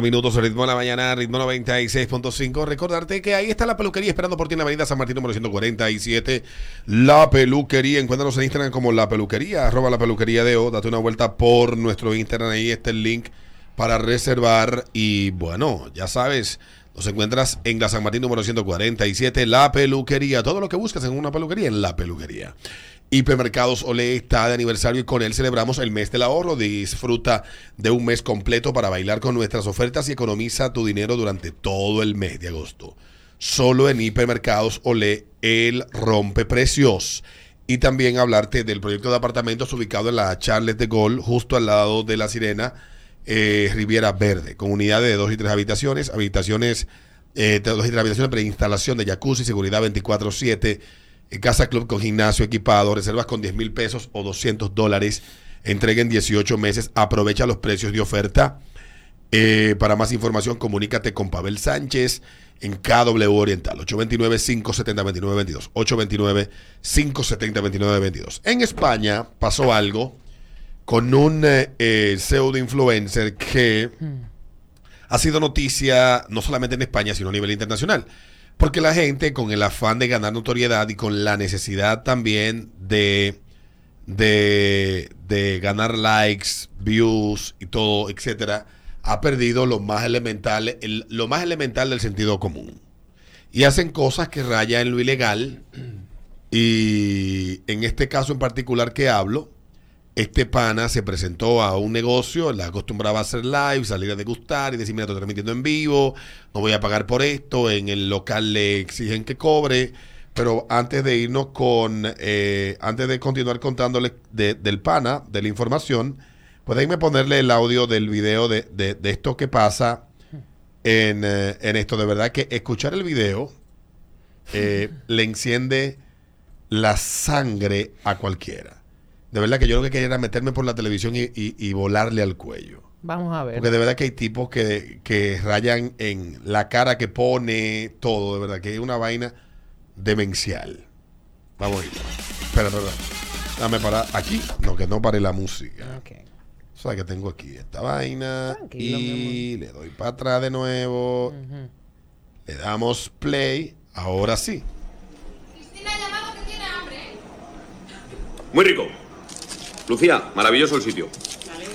minutos, ritmo de la mañana, ritmo 96.5. Recordarte que ahí está la peluquería esperando por ti en la avenida San Martín número 147. La peluquería, encuéntranos en Instagram como la peluquería, arroba la peluquería de O. Date una vuelta por nuestro Instagram, ahí está el link para reservar. Y bueno, ya sabes, nos encuentras en la San Martín número 147, la peluquería. Todo lo que buscas en una peluquería, en la peluquería. Hipermercados Ole está de aniversario y con él celebramos el mes del ahorro. Disfruta de un mes completo para bailar con nuestras ofertas y economiza tu dinero durante todo el mes de agosto. Solo en Hipermercados Ole, el rompe precios. Y también hablarte del proyecto de apartamentos ubicado en la Charles de Gaulle, justo al lado de la Sirena, eh, Riviera Verde, con unidades de dos y tres habitaciones, habitaciones, eh, dos y tres habitaciones, preinstalación de jacuzzi, seguridad 24-7 Casa Club con gimnasio equipado, reservas con 10 mil pesos o 200 dólares, entrega en 18 meses, aprovecha los precios de oferta. Eh, para más información, comunícate con Pavel Sánchez en KW Oriental, 829-570-2922. 829-570-2922. En España pasó algo con un eh, eh, pseudo influencer que ha sido noticia no solamente en España, sino a nivel internacional. Porque la gente, con el afán de ganar notoriedad y con la necesidad también de, de, de ganar likes, views y todo, etcétera, ha perdido lo más elemental, el- lo más elemental del sentido común. Y hacen cosas que rayan en lo ilegal. Y en este caso en particular que hablo, este pana se presentó a un negocio, le acostumbraba a hacer live, salir a degustar y decir, mira, estoy transmitiendo en vivo, no voy a pagar por esto, en el local le exigen que cobre, pero antes de irnos con, eh, antes de continuar contándole de- del pana, de la información, pueden ponerle el audio del video de, de- de esto que pasa en, eh, en esto. De verdad que escuchar el video eh, le enciende la sangre a cualquiera. De verdad que yo lo que quería era meterme por la televisión y, y- y volarle al cuello. Vamos a ver. Porque de verdad que hay tipos que, que rayan en la cara que pone, todo, de verdad que es una vaina demencial. Vamos a ir. Espera, espera. Dame para aquí. No, que no pare la música. Ok. O sea que tengo aquí esta vaina. Tranquilo, y le doy para atrás de nuevo. Le damos play. Ahora sí. Cristina llamado que tiene hambre. ¿eh? Muy rico. Lucía, maravilloso el sitio.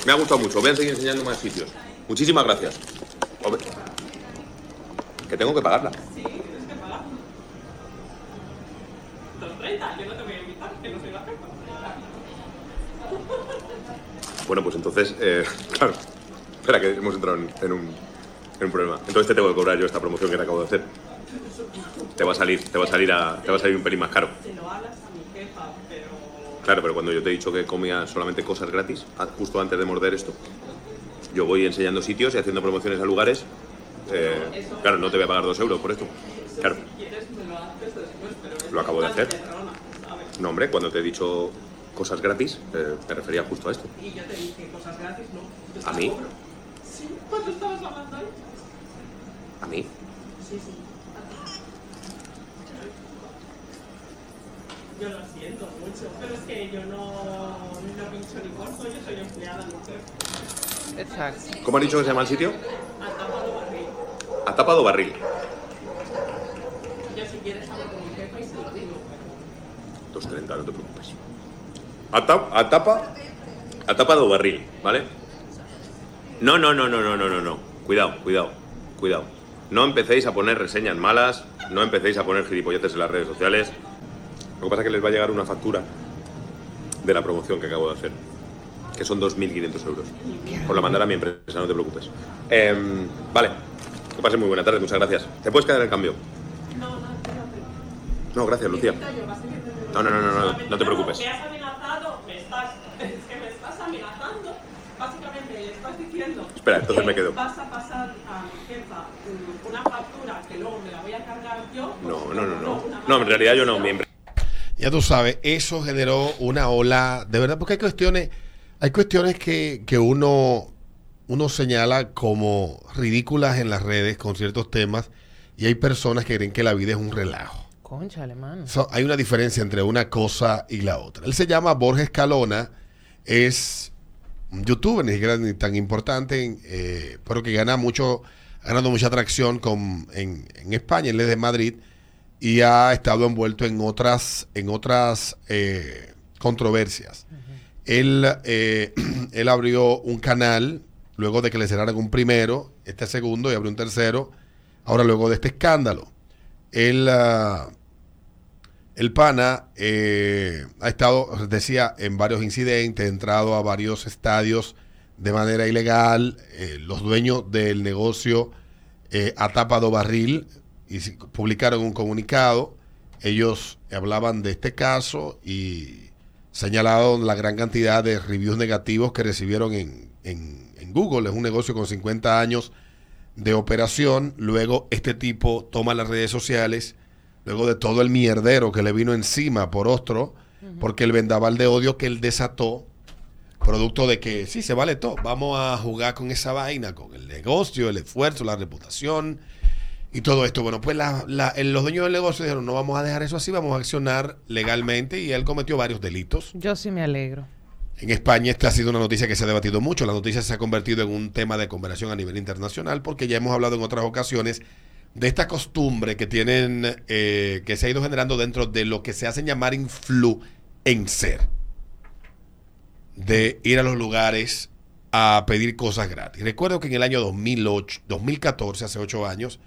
Me ha gustado mucho. Voy a seguir enseñando más sitios. Muchísimas gracias. Hombre, Que tengo que pagarla. 230, yo no te voy a invitar, que no soy la jefa. Bueno, pues entonces, eh, claro. Espera, que hemos entrado en, en un, en un problema. Entonces te tengo que cobrar yo esta promoción que te acabo de hacer. Te va a salir, te va a salir a, te va a salir un pelín más caro. Se lo hablas a mi jefa. Claro, pero cuando yo te he dicho que comía solamente cosas gratis, a- justo antes de morder esto, yo voy enseñando sitios y haciendo promociones a lugares. eh, claro, no te voy a pagar dos euros por esto. Claro, lo haces después, pero... es Lo acabo de hacer. No hombre, cuando te he dicho cosas gratis, eh, me refería justo a esto. Y yo te dije cosas gratis, ¿no? ¿A mí? Sí, cuando estabas hablando ahí. ¿A mí? Sí, sí. Yo lo siento mucho, pero es que yo no, no pincho ni corto, yo soy empleada, no sé. Exacto. ¿Cómo has dicho que se llama el sitio? Ha tapado barril. A tapado barril. Yo si quieres hablo con mi jefa y se lo digo. 230, no te preocupes. A, tap- a tapa. A tapado barril, ¿vale? No, no, no, no, no, no, no, no. Cuidado, cuidado, cuidado. No empecéis a poner reseñas malas, no empecéis a poner gilipolleces en las redes sociales. Lo que pasa es que les va a llegar una factura de la promoción que acabo de hacer, que son 2.500 euros. Por la mandar a mi empresa, no te preocupes. Em, vale, que pasen muy buena tarde, muchas gracias. ¿Te puedes quedar en el cambio? No, no, espérate. No, gracias, Lucía. No, no, no, no, no, no te preocupes. Me has amenazado, me estás, es que me estás amenazando. Básicamente le estás diciendo. Espera, entonces me quedo. Vas a pasar a mi jefa una factura que luego me la voy a cargar yo. No, no, no, no. No, en realidad yo no, mi empresa. Ya tú sabes, eso generó una ola, de verdad, porque hay cuestiones, hay cuestiones que, que uno, uno señala como ridículas en las redes con ciertos temas y hay personas que creen que la vida es un relajo. Conchale, mano. So, hay una diferencia entre una cosa y la otra. Él se llama Borges Calona, es un youtuber, ni siquiera ni tan importante, eh, pero que gana mucho, ha ganado mucha atracción con, en, en España, él es de Madrid, y ha estado envuelto en otras, en otras eh, controversias. él, eh, él abrió un canal, luego de que le cerraran un primero, este segundo, y abrió un tercero, ahora luego de este escándalo. Él... ah, el pana eh, ha estado, decía, en varios incidentes, ha entrado a varios estadios de manera ilegal. Eh, los dueños del negocio eh, ha tapado barril y publicaron un comunicado. Ellos hablaban de este caso y señalaron la gran cantidad de reviews negativos que recibieron en, en- en Google. Es un negocio con 50 años de operación. Luego este tipo toma las redes sociales luego de todo el mierdero que le vino encima por otro, porque el vendaval de odio que él desató, producto de que sí, se vale todo, vamos a jugar con esa vaina, con el negocio, el esfuerzo, la reputación y todo esto. Bueno, pues la- la- el- los dueños del negocio dijeron, no vamos a dejar eso así, vamos a accionar legalmente y él cometió varios delitos. Yo sí me alegro. En España esta ha sido una noticia que se ha debatido mucho. La noticia se ha convertido en un tema de conversación a nivel internacional porque ya hemos hablado en otras ocasiones de esta costumbre que tienen, eh, que se ha ido generando dentro de lo que se hacen llamar influencer. De ir a los lugares a pedir cosas gratis. Recuerdo que en el año 2008, 2014, hace ocho años,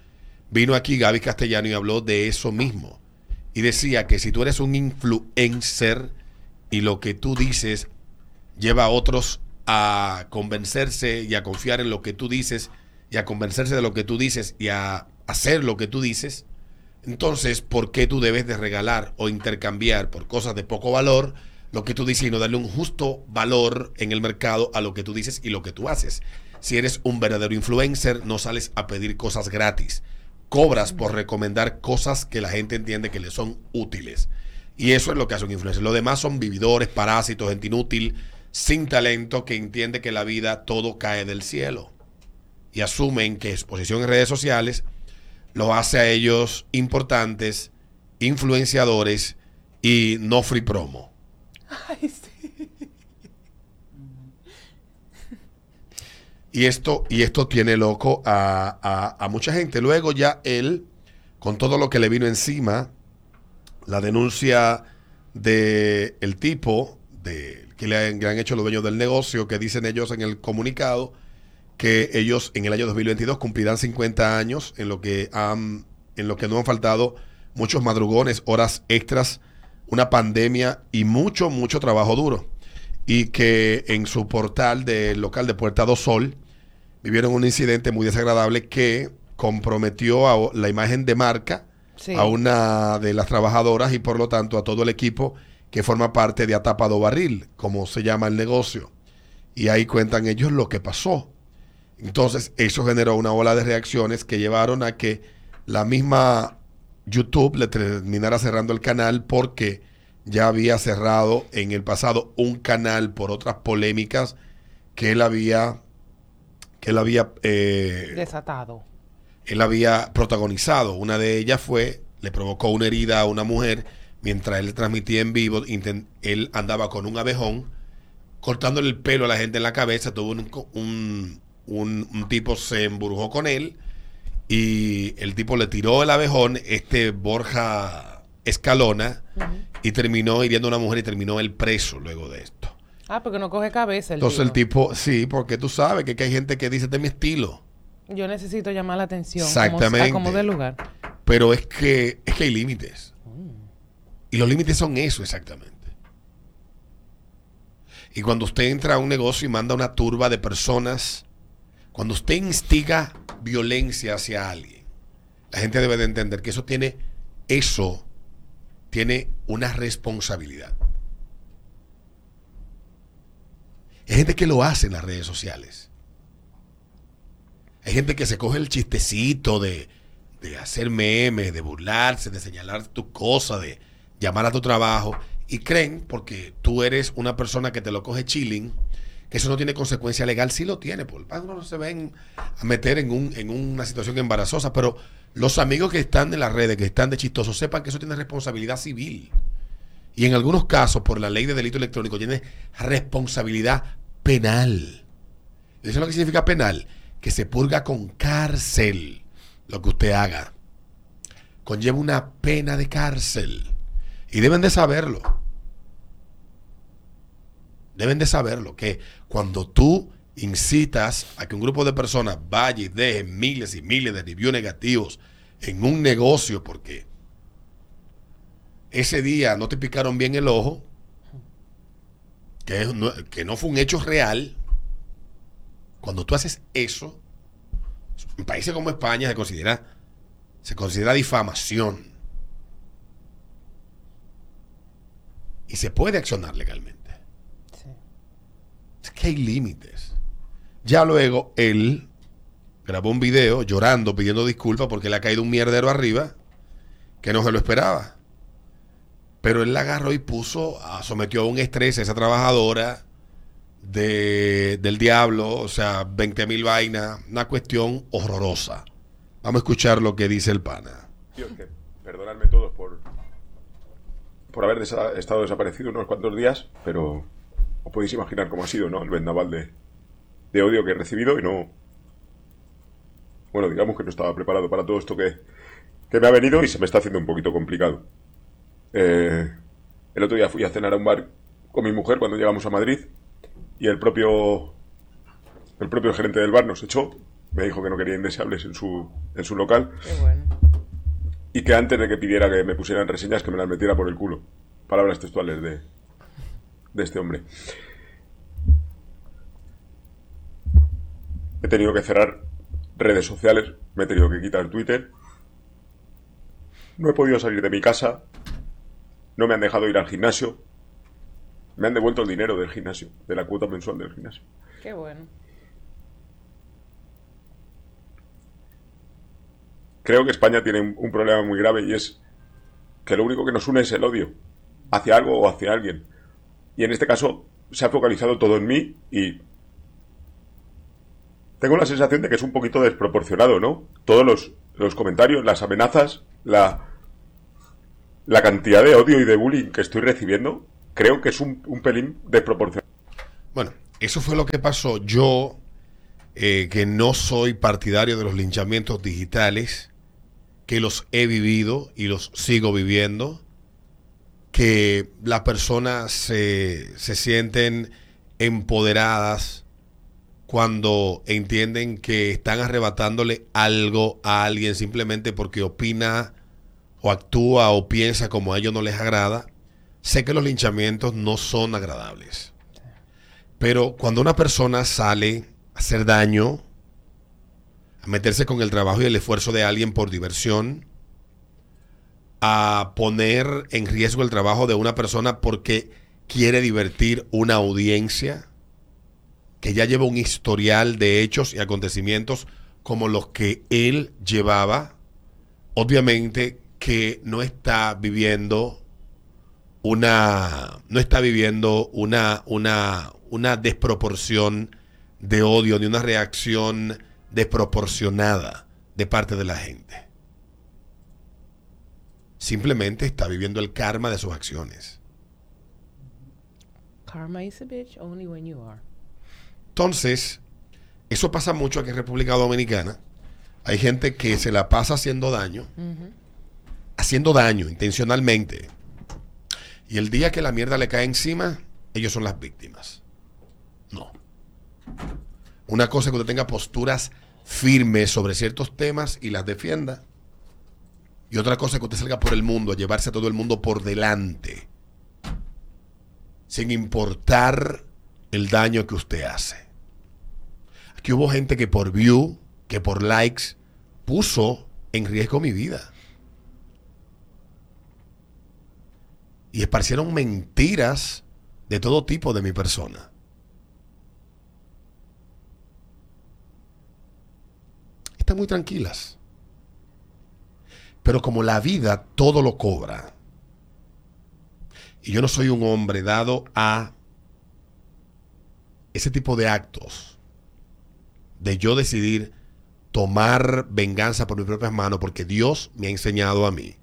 vino aquí Gaby Castellano y habló de eso mismo. Y decía que si tú eres un influencer y lo que tú dices lleva a otros a convencerse y a confiar en lo que tú dices y a convencerse de lo que tú dices y a hacer lo que tú dices, entonces, ¿por qué tú debes de regalar o intercambiar por cosas de poco valor lo que tú dices y no darle un justo valor en el mercado a lo que tú dices y lo que tú haces? Si eres un verdadero influencer, no sales a pedir cosas gratis. Cobras por recomendar cosas que la gente entiende que le son útiles. Y eso es lo que hace un influencer. Lo demás son vividores, parásitos, gente inútil, sin talento, que entiende que la vida todo cae del cielo. Y asumen que exposición en redes sociales lo hace a ellos importantes, influenciadores y no free promo. Y esto, y esto tiene loco a, a- mucha gente. Luego ya él, con todo lo que le vino encima, la denuncia de el tipo de, que le han, que le han hecho los dueños del negocio, que dicen ellos en el comunicado, que ellos en el año 2022 cumplirán 50 años, en lo que han, en lo que no han faltado muchos madrugones, horas extras, una pandemia y mucho, mucho trabajo duro. Y que en su portal del local de Puerta do Sol vivieron un incidente muy desagradable que comprometió a la imagen de marca Sí. a una de las trabajadoras y por lo tanto a todo el equipo que forma parte de Atapado Barril, como se llama el negocio. Y ahí cuentan ellos lo que pasó. Entonces, eso generó una ola de reacciones que llevaron a que la misma YouTube le terminara cerrando el canal porque ya había cerrado en el pasado un canal por otras polémicas que él había que él había eh, Desatado. él había protagonizado. Una de ellas fue, le provocó una herida a una mujer mientras él transmitía en vivo. él andaba con un abejón, cortándole el pelo a la gente en la cabeza. Tuvo un, un, un- un tipo se embrujó con él y el tipo le tiró el abejón, este Borja Escalona, y terminó hiriendo a una mujer y terminó él preso luego de esto. Ah, porque no coge cabeza el Entonces el tipo. sí, porque tú sabes que, que hay gente que dice, este es mi estilo. Yo necesito llamar la atención. Exactamente. Como, como del lugar. Pero es que, es que hay límites. Y los límites son eso exactamente. Y cuando usted entra a un negocio y manda una turba de personas, cuando usted instiga violencia hacia alguien, la gente debe de entender que eso tiene, eso tiene una responsabilidad. Hay gente que lo hace en las redes sociales. Hay gente que se coge el chistecito de, de hacer memes, de burlarse, de señalar tu cosa, de llamar a tu trabajo y creen, porque tú eres una persona que te lo coge chilling, que eso no tiene consecuencia legal. Sí lo tiene, por uno no se ven a meter en, un, en una situación embarazosa, pero los amigos que están en las redes, que están de chistosos, sepan que eso tiene responsabilidad civil. Y en algunos casos, por la ley de delito electrónico, tiene responsabilidad penal. ¿Eso es lo que significa penal? Que se purga con cárcel lo que usted haga. Conlleva una pena de cárcel. Y deben de saberlo. Deben de saberlo. Que cuando tú incitas a que un grupo de personas vaya y deje miles y miles de reviews negativos en un negocio porque ese día no te picaron bien el ojo, que, es- no, que no fue un hecho real, cuando tú haces eso, en países como España se considera, se considera difamación. Y se puede accionar legalmente. Sí. Es que hay límites. Ya luego él grabó un video llorando, pidiendo disculpas porque le ha caído un mierdero arriba que no se lo esperaba. Pero él la agarró y puso, sometió a un estrés a esa trabajadora de, del diablo, o sea, 20 mil vainas, una cuestión horrorosa. Vamos a escuchar lo que dice el pana. Perdonadme todos por, por haber desa- estado desaparecido unos cuantos días, pero os podéis imaginar cómo ha sido, ¿no? El vendaval de, de odio que he recibido y no... Bueno, digamos que no estaba preparado para todo esto que, que me ha venido y se me está haciendo un poquito complicado. Eh, el otro día fui a cenar a un bar con mi mujer cuando llegamos a Madrid y el propio el propio gerente del bar nos echó, me dijo que no quería indeseables en su, en su local Qué bueno. y que antes de que pidiera que me pusieran reseñas, que me las metiera por el culo. Palabras textuales de, de este hombre. He tenido que cerrar redes sociales, me he tenido que quitar Twitter. No he podido salir de mi casa. No me han dejado ir al gimnasio. Me han devuelto el dinero del gimnasio, de la cuota mensual del gimnasio. Qué bueno. Creo que España tiene un, un problema muy grave y es que lo único que nos une es el odio hacia algo o hacia alguien. Y en este caso se ha focalizado todo en mí y tengo la sensación de que es un poquito desproporcionado, ¿no? Todos los, los comentarios, las amenazas, la, la cantidad de odio y de bullying que estoy recibiendo, creo que es un, un pelín desproporcionado. Bueno, eso fue lo que pasó. Yo, eh, que no soy partidario de los linchamientos digitales, que los he vivido y los sigo viviendo, que las personas se, se sienten empoderadas cuando entienden que están arrebatándole algo a alguien simplemente porque opina o actúa o piensa como a ellos no les agrada. Sé que los linchamientos no son agradables. Pero cuando una persona sale a hacer daño, a meterse con el trabajo y el esfuerzo de alguien por diversión, a poner en riesgo el trabajo de una persona porque quiere divertir una audiencia que ya lleva un historial de hechos y acontecimientos como los que él llevaba, obviamente que no está viviendo una no está viviendo una una una desproporción de odio ni una reacción desproporcionada de parte de la gente. Simplemente está viviendo el karma de sus acciones. Karma is a bitch only when you are. Entonces, eso pasa mucho aquí en República Dominicana. Hay gente que se la pasa haciendo daño, haciendo daño intencionalmente. Y el día que la mierda le cae encima, ellos son las víctimas. No. Una cosa es que usted tenga posturas firmes sobre ciertos temas y las defienda. Y otra cosa es que usted salga por el mundo a llevarse a todo el mundo por delante. Sin importar el daño que usted hace. Aquí hubo gente que por view, que por likes, puso en riesgo mi vida. Y esparcieron mentiras de todo tipo de mi persona. Están muy tranquilas. Pero como la vida todo lo cobra, y yo no soy un hombre dado a ese tipo de actos, de yo decidir tomar venganza por mis propias manos, porque Dios me ha enseñado a mí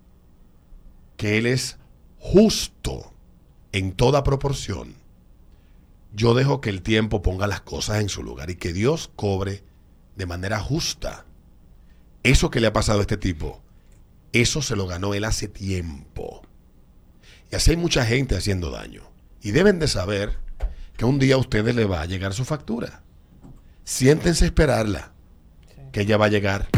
que Él es justo en toda proporción. yo dejo que el tiempo ponga las cosas en su lugar y que Dios cobre de manera justa. Eso que le ha pasado a este tipo, eso se lo ganó él hace tiempo. Y así hay mucha gente haciendo daño. Y deben de saber que un día a ustedes les va a llegar su factura. Siéntense a esperarla, que ella va a llegar.